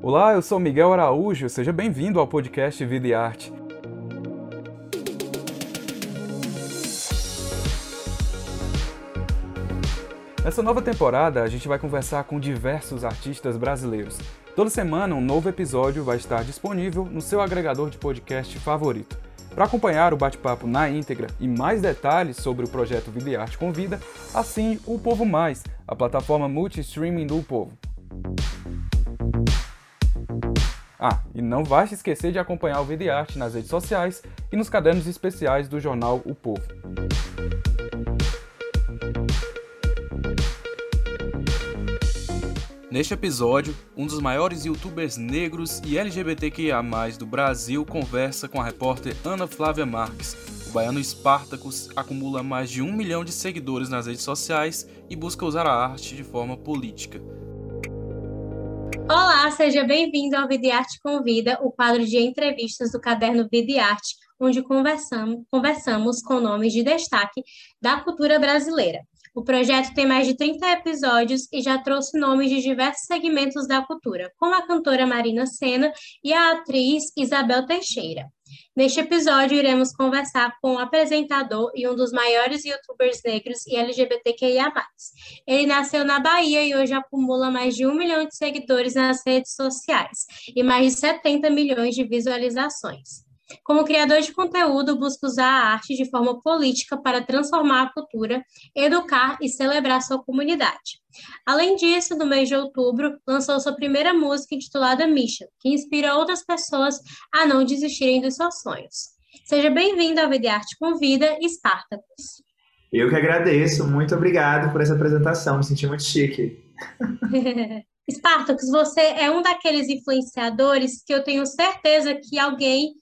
Olá, eu sou Miguel Araújo, seja bem-vindo ao podcast Vida e Arte. Nessa nova temporada, a gente vai conversar com diversos artistas brasileiros. Toda semana, um novo episódio vai estar disponível no seu agregador de podcast favorito. Para acompanhar o bate-papo na íntegra e mais detalhes sobre o projeto Vida e Arte Convida, assine o Povo Mais, a plataforma multi-streaming do Povo. Ah, e não vai se esquecer de acompanhar o Vida e Arte nas redes sociais e nos cadernos especiais do jornal O Povo. Neste episódio, um dos maiores youtubers negros e LGBTQIA+, do Brasil conversa com a repórter Ana Flávia Marques. O baiano Spartacus acumula mais de um milhão de seguidores nas redes sociais e busca usar a arte de forma política. Olá, seja bem-vindo ao Vida Arte Convida, o quadro de entrevistas do caderno Vida Arte, onde conversamos, conversamos com nomes de destaque da cultura brasileira. O projeto tem mais de 30 episódios e já trouxe nomes de diversos segmentos da cultura, como a cantora Marina Senna e a atriz Isabel Teixeira. Neste episódio, iremos conversar com o apresentador e um dos maiores youtubers negros e LGBTQIA. Ele nasceu na Bahia e hoje acumula mais de um milhão de seguidores nas redes sociais e mais de 70 milhões de visualizações. Como criador de conteúdo, busca usar a arte de forma política para transformar a cultura, educar e celebrar sua comunidade. Além disso, no mês de outubro, lançou sua primeira música intitulada Mission, que inspira outras pessoas a não desistirem dos seus sonhos. Seja bem-vindo ao Vida Arte Convida, Spartacus. Eu que agradeço, muito obrigado por essa apresentação, me senti muito chique. Spartacus, você é um daqueles influenciadores que eu tenho certeza que alguém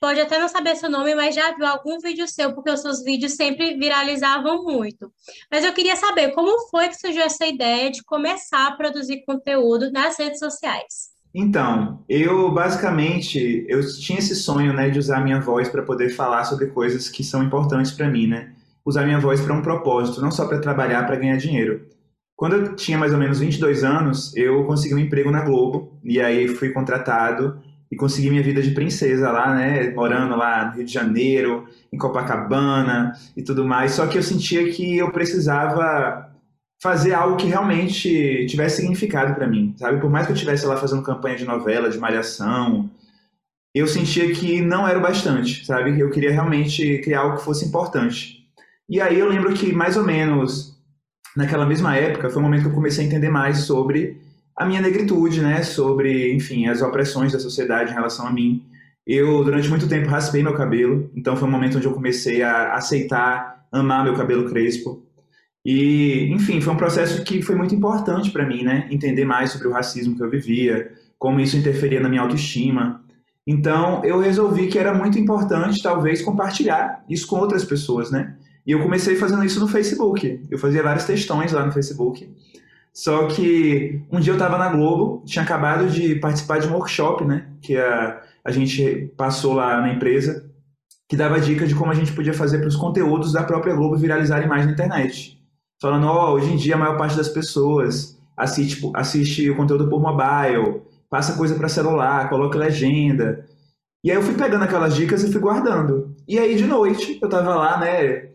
pode até não saber seu nome, mas já viu algum vídeo seu, porque os seus vídeos sempre viralizavam muito. Mas eu queria saber como foi que surgiu essa ideia de começar a produzir conteúdo nas redes sociais. Então, eu basicamente eu tinha esse sonho, né, de usar minha voz para poder falar sobre coisas que são importantes para mim, né? Usar minha voz para um propósito, não só para trabalhar, para ganhar dinheiro. Quando eu tinha mais ou menos 22 anos, eu consegui um emprego na Globo e aí fui contratado e consegui minha vida de princesa lá, né? Morando lá no Rio de Janeiro, em Copacabana e tudo mais. Só que eu sentia que eu precisava fazer algo que realmente tivesse significado para mim, sabe? Por mais que eu estivesse lá fazendo campanha de novela, de malhação, eu sentia que não era o bastante, sabe? Eu queria realmente criar algo que fosse importante. E aí eu lembro que mais ou menos naquela mesma época foi o momento que eu comecei a entender mais sobre a minha negritude, né, sobre, enfim, as opressões da sociedade em relação a mim. Eu, durante muito tempo, raspei meu cabelo, então foi um momento onde eu comecei a aceitar, amar meu cabelo crespo. E, enfim, foi um processo que foi muito importante para mim, né, entender mais sobre o racismo que eu vivia, como isso interferia na minha autoestima. Então, eu resolvi que era muito importante, talvez, compartilhar isso com outras pessoas, né? E eu comecei fazendo isso no Facebook. Eu fazia vários textões lá no Facebook só que um dia eu estava na Globo, tinha acabado de participar de um workshop, né? Que a, a gente passou lá na empresa, que dava dica de como a gente podia fazer para os conteúdos da própria Globo viralizarem mais na internet. Falando, ó, oh, hoje em dia a maior parte das pessoas assiste, tipo, assiste o conteúdo por mobile, passa coisa para celular, coloca legenda. E aí eu fui pegando aquelas dicas e fui guardando. E aí de noite eu estava lá, né,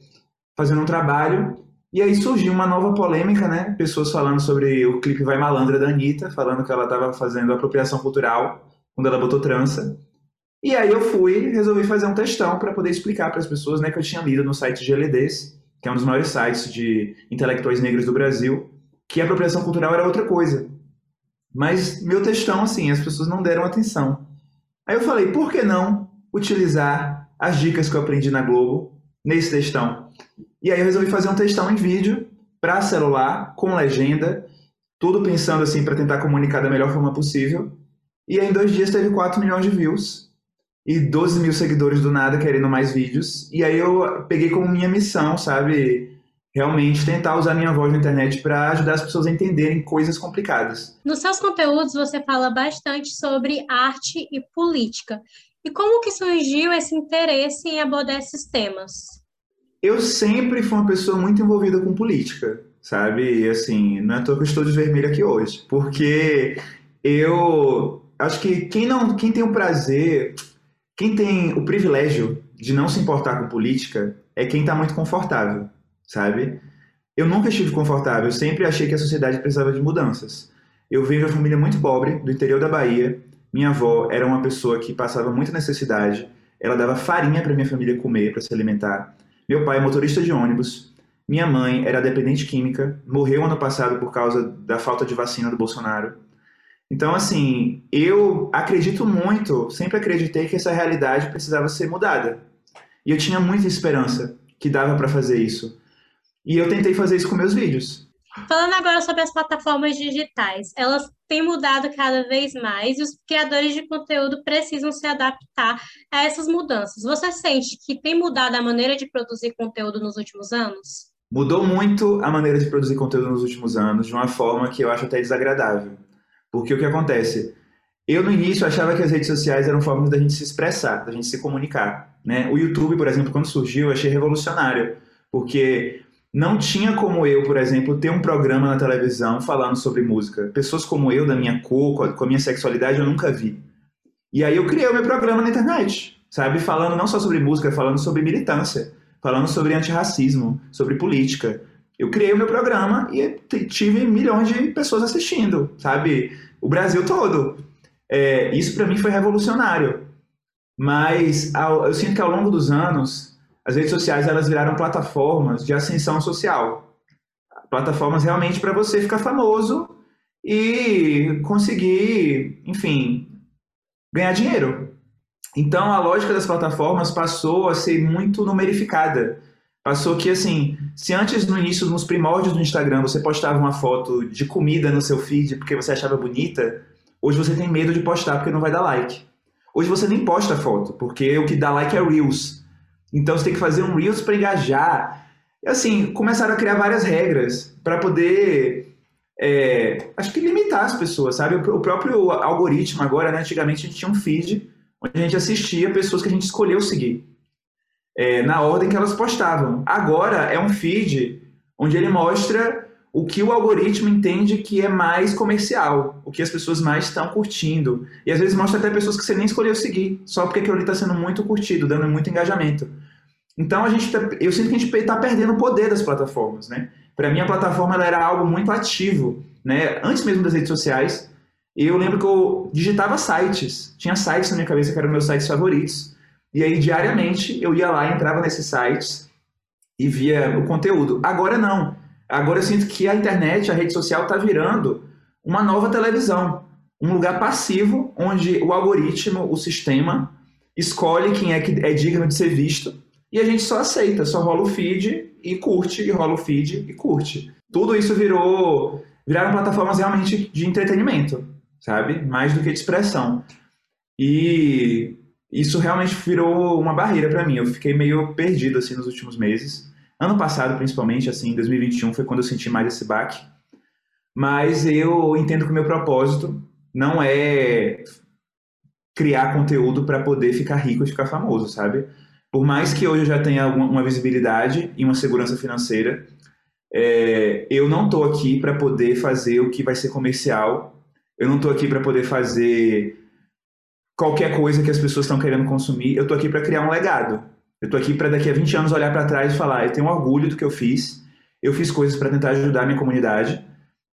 fazendo um trabalho e aí surgiu uma nova polêmica, né? Pessoas falando sobre o clipe Vai Malandra da Anitta, falando que ela estava fazendo apropriação cultural quando ela botou trança. E aí eu fui resolvi fazer um textão para poder explicar para as pessoas né, que eu tinha lido no site GLDs, que é um dos maiores sites de intelectuais negros do Brasil, que a apropriação cultural era outra coisa. Mas meu textão, assim, as pessoas não deram atenção. Aí eu falei, por que não utilizar as dicas que eu aprendi na Globo nesse textão? E aí eu resolvi fazer um textão em vídeo para celular, com legenda, tudo pensando assim para tentar comunicar da melhor forma possível. E aí em dois dias teve 4 milhões de views e 12 mil seguidores do nada querendo mais vídeos. E aí eu peguei como minha missão, sabe? Realmente tentar usar minha voz na internet para ajudar as pessoas a entenderem coisas complicadas. Nos seus conteúdos você fala bastante sobre arte e política. E como que surgiu esse interesse em abordar esses temas? Eu sempre fui uma pessoa muito envolvida com política, sabe? E assim, não é à toa que eu estou de vermelho aqui hoje, porque eu acho que quem não, quem tem o prazer, quem tem o privilégio de não se importar com política é quem está muito confortável, sabe? Eu nunca estive confortável, eu sempre achei que a sociedade precisava de mudanças. Eu de uma família muito pobre, do interior da Bahia. Minha avó era uma pessoa que passava muita necessidade. Ela dava farinha para minha família comer, para se alimentar. Meu pai é motorista de ônibus. Minha mãe era dependente química, morreu ano passado por causa da falta de vacina do Bolsonaro. Então, assim, eu acredito muito, sempre acreditei que essa realidade precisava ser mudada. E eu tinha muita esperança que dava para fazer isso. E eu tentei fazer isso com meus vídeos. Falando agora sobre as plataformas digitais, elas têm mudado cada vez mais e os criadores de conteúdo precisam se adaptar a essas mudanças. Você sente que tem mudado a maneira de produzir conteúdo nos últimos anos? Mudou muito a maneira de produzir conteúdo nos últimos anos, de uma forma que eu acho até desagradável. Porque o que acontece? Eu, no início, achava que as redes sociais eram formas da gente se expressar, da gente se comunicar. Né? O YouTube, por exemplo, quando surgiu, eu achei revolucionário, porque não tinha como eu, por exemplo, ter um programa na televisão falando sobre música. Pessoas como eu, da minha cor, com a minha sexualidade, eu nunca vi. E aí eu criei o meu programa na internet, sabe? Falando não só sobre música, falando sobre militância, falando sobre antirracismo, sobre política. Eu criei o meu programa e tive milhões de pessoas assistindo, sabe? O Brasil todo. É, isso para mim foi revolucionário. Mas ao, eu sinto que ao longo dos anos as redes sociais elas viraram plataformas de ascensão social. Plataformas realmente para você ficar famoso e conseguir, enfim, ganhar dinheiro. Então a lógica das plataformas passou a ser muito numerificada. Passou que assim, se antes no início, nos primórdios do Instagram, você postava uma foto de comida no seu feed porque você achava bonita, hoje você tem medo de postar porque não vai dar like. Hoje você nem posta foto, porque o que dá like é Reels. Então você tem que fazer um Reels para engajar. E assim, começaram a criar várias regras para poder, é, acho que limitar as pessoas, sabe? O próprio algoritmo agora, né? Antigamente a gente tinha um feed onde a gente assistia pessoas que a gente escolheu seguir, é, na ordem que elas postavam. Agora é um feed onde ele mostra o que o algoritmo entende que é mais comercial, o que as pessoas mais estão curtindo. E às vezes mostra até pessoas que você nem escolheu seguir, só porque aquilo ali está sendo muito curtido, dando muito engajamento. Então a gente, tá, eu sinto que a gente está perdendo o poder das plataformas, né? Para mim a plataforma ela era algo muito ativo, né? Antes mesmo das redes sociais, eu lembro que eu digitava sites, tinha sites na minha cabeça que eram meus sites favoritos, e aí diariamente eu ia lá, entrava nesses sites e via o conteúdo. Agora não. Agora eu sinto que a internet, a rede social está virando uma nova televisão, um lugar passivo onde o algoritmo, o sistema, escolhe quem é que é digno de ser visto e a gente só aceita, só rola o feed e curte, e rola o feed e curte. Tudo isso virou viraram plataformas realmente de entretenimento, sabe? Mais do que de expressão. E isso realmente virou uma barreira para mim. Eu fiquei meio perdido assim nos últimos meses. Ano passado, principalmente, assim, 2021 foi quando eu senti mais esse baque. Mas eu entendo que o meu propósito não é criar conteúdo para poder ficar rico e ficar famoso, sabe? Por mais que hoje eu já tenha uma visibilidade e uma segurança financeira, é, eu não estou aqui para poder fazer o que vai ser comercial. Eu não estou aqui para poder fazer qualquer coisa que as pessoas estão querendo consumir. Eu estou aqui para criar um legado. Eu estou aqui para daqui a 20 anos olhar para trás e falar: eu tenho orgulho do que eu fiz, eu fiz coisas para tentar ajudar a minha comunidade,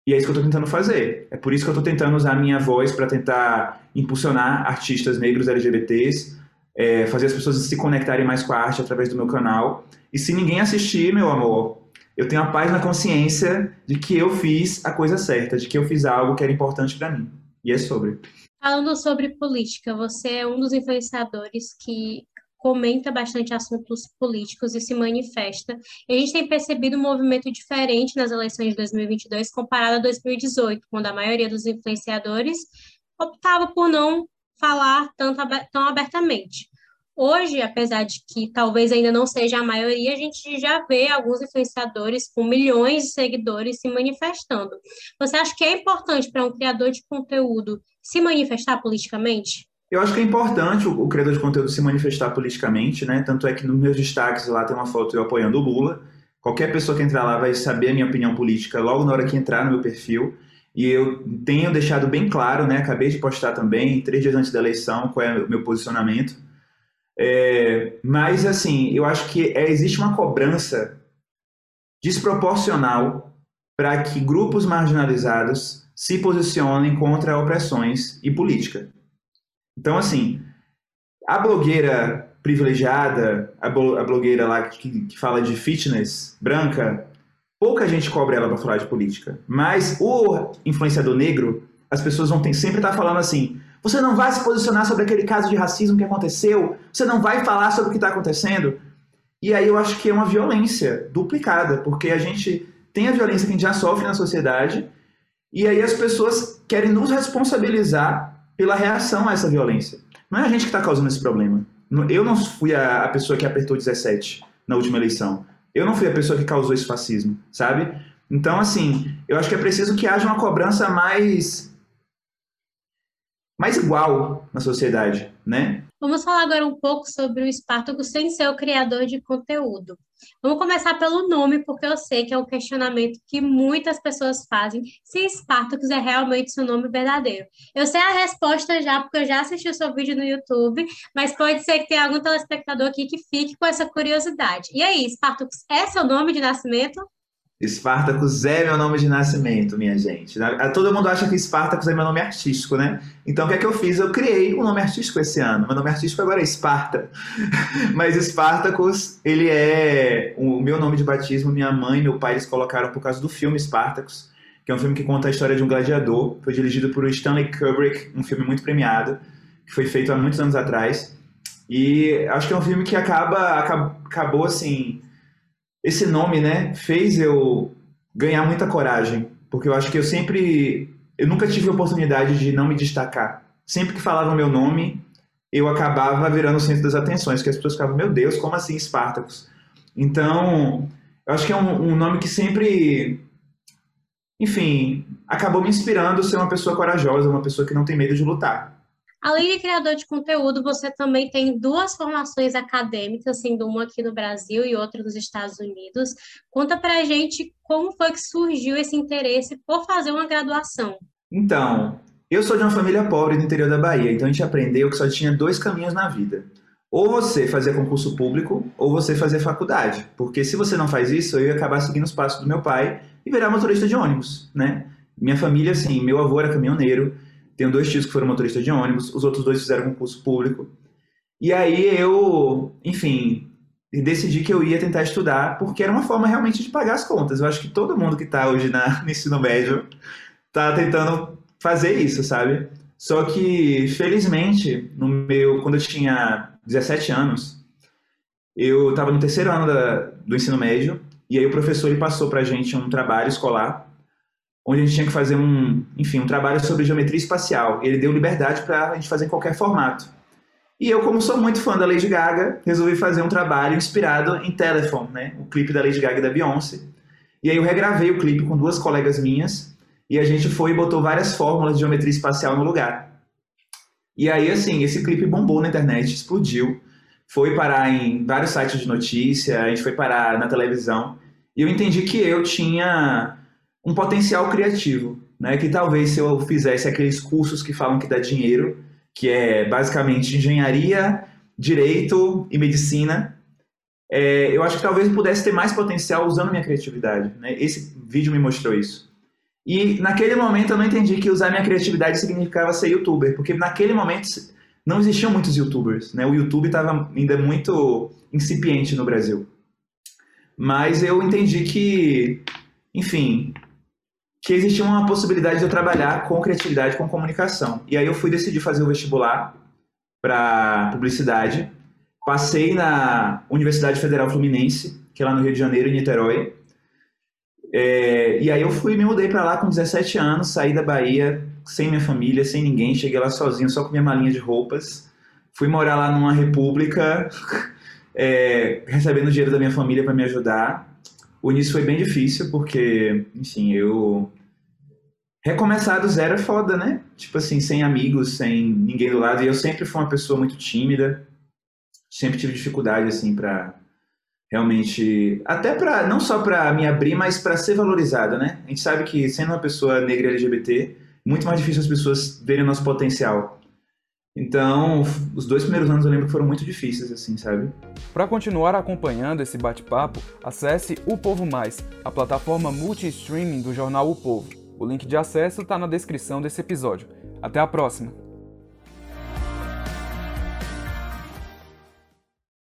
e é isso que eu estou tentando fazer. É por isso que eu estou tentando usar a minha voz para tentar impulsionar artistas negros LGBTs, é, fazer as pessoas se conectarem mais com a arte através do meu canal. E se ninguém assistir, meu amor, eu tenho a paz na consciência de que eu fiz a coisa certa, de que eu fiz algo que era importante para mim. E é sobre. Falando sobre política, você é um dos influenciadores que comenta bastante assuntos políticos e se manifesta. E a gente tem percebido um movimento diferente nas eleições de 2022 comparado a 2018, quando a maioria dos influenciadores optava por não falar tanto, tão abertamente. Hoje, apesar de que talvez ainda não seja a maioria, a gente já vê alguns influenciadores com milhões de seguidores se manifestando. Você acha que é importante para um criador de conteúdo se manifestar politicamente? Eu acho que é importante o, criador de conteúdo se manifestar politicamente, né? Tanto é que nos meus destaques lá tem uma foto eu apoiando o Lula. Qualquer pessoa que entrar lá vai saber a minha opinião política logo na hora que entrar no meu perfil. E eu tenho deixado bem claro, né? Acabei de postar também, três dias antes da eleição, qual é o meu posicionamento. É, mas, assim, eu acho que é, existe uma cobrança desproporcional para que grupos marginalizados se posicionem contra opressões e política. Então, assim, a blogueira privilegiada, a, blogueira lá que, que fala de fitness branca, pouca gente cobra ela para falar de política. Mas o influenciador negro, as pessoas vão ter, sempre estar tá falando assim: você não vai se posicionar sobre aquele caso de racismo que aconteceu, você não vai falar sobre o que está acontecendo. E aí eu acho que é uma violência duplicada, porque a gente tem a violência que a gente já sofre na sociedade, e aí as pessoas querem nos responsabilizar pela reação a essa violência. Não é a gente que está causando esse problema. Eu não fui a, pessoa que apertou 17 na última eleição. Eu não fui a pessoa que causou esse fascismo, sabe? Então, assim, eu acho que é preciso que haja uma cobrança mais mais igual na sociedade, né? Vamos falar agora um pouco sobre o Spartacus sem ser o criador de conteúdo. Vamos começar pelo nome, porque eu sei que é um questionamento que muitas pessoas fazem se Spartacus é realmente seu nome verdadeiro. Eu sei a resposta já, porque eu já assisti o seu vídeo no YouTube, mas pode ser que tenha algum telespectador aqui que fique com essa curiosidade. E aí, Spartacus é seu nome de nascimento? Spartacus é meu nome de nascimento, minha gente. Todo mundo acha que Spartacus é meu nome artístico, né? Então o que é que eu fiz? Eu criei um nome artístico esse ano. Meu nome artístico agora é Esparta. Mas Spartacus, ele é o meu nome de batismo. Minha mãe e meu pai eles colocaram por causa do filme Spartacus, que é um filme que conta a história de um gladiador. Foi dirigido por Stanley Kubrick, um filme muito premiado, que foi feito há muitos anos atrás. E acho que é um filme que acaba, acabou assim esse nome, né, fez eu ganhar muita coragem, porque eu acho que eu sempre, eu nunca tive oportunidade de não me destacar. Sempre que falavam meu nome, eu acabava virando o centro das atenções, que as pessoas ficavam, meu Deus, como assim Espartacus? Então, eu acho que é um, um nome que sempre, enfim, acabou me inspirando a ser uma pessoa corajosa, uma pessoa que não tem medo de lutar. Além de criador de conteúdo, você também tem duas formações acadêmicas, sendo uma aqui no Brasil e outra nos Estados Unidos. Conta pra gente como foi que surgiu esse interesse por fazer uma graduação. Então, eu sou de uma família pobre do interior da Bahia, então a gente aprendeu que só tinha dois caminhos na vida. Ou você fazer concurso público, ou você fazer faculdade. Porque se você não faz isso, eu ia acabar seguindo os passos do meu pai e virar motorista de ônibus, né? Minha família, assim, meu avô era caminhoneiro, tenho dois tios que foram motoristas de ônibus, os outros dois fizeram concurso público. E aí eu, enfim, decidi que eu ia tentar estudar, porque era uma forma realmente de pagar as contas. Eu acho que todo mundo que está hoje na, no ensino médio está tentando fazer isso, sabe? Só que, felizmente, no meu, quando eu tinha 17 anos, eu estava no terceiro ano da, do ensino médio, e aí o professor ele passou para a gente um trabalho escolar onde a gente tinha que fazer um, enfim, um trabalho sobre geometria espacial. Ele deu liberdade para a gente fazer em qualquer formato. E eu, como sou muito fã da Lady Gaga, resolvi fazer um trabalho inspirado em Telephone, né? O clipe da Lady Gaga e da Beyoncé. E aí eu regravei o clipe com duas colegas minhas e a gente foi e botou várias fórmulas de geometria espacial no lugar. E aí, assim, esse clipe bombou na internet, explodiu. Foi parar em vários sites de notícia, a gente foi parar na televisão. E eu entendi que eu tinha um potencial criativo, né? Que talvez se eu fizesse aqueles cursos que falam que dá dinheiro, que é basicamente engenharia, direito e medicina, é, eu acho que talvez pudesse ter mais potencial usando minha criatividade. Né? Esse vídeo me mostrou isso. E naquele momento eu não entendi que usar minha criatividade significava ser youtuber, porque naquele momento não existiam muitos youtubers, né? O YouTube estava ainda muito incipiente no Brasil. Mas eu entendi que, enfim, que existia uma possibilidade de eu trabalhar com criatividade, com comunicação. E aí eu fui decidir fazer o vestibular para publicidade. Passei na Universidade Federal Fluminense, que é lá no Rio de Janeiro, em Niterói. É, e aí eu fui me mudei para lá com 17 anos, saí da Bahia sem minha família, sem ninguém, cheguei lá sozinho, só com minha malinha de roupas. Fui morar lá numa república, é, recebendo dinheiro da minha família para me ajudar. O início foi bem difícil, porque, enfim, eu. Recomeçar do zero é foda, né? Tipo assim, sem amigos, sem ninguém do lado. E eu sempre fui uma pessoa muito tímida, sempre tive dificuldade, assim, para realmente, até para não só para me abrir, mas para ser valorizada, né? A gente sabe que sendo uma pessoa negra LGBT, muito mais difícil as pessoas verem o nosso potencial. Então, os dois primeiros anos eu lembro que foram muito difíceis, assim, sabe? Para continuar acompanhando esse bate-papo, acesse O Povo Mais, a plataforma multi-streaming do jornal O Povo. O link de acesso está na descrição desse episódio. Até a próxima!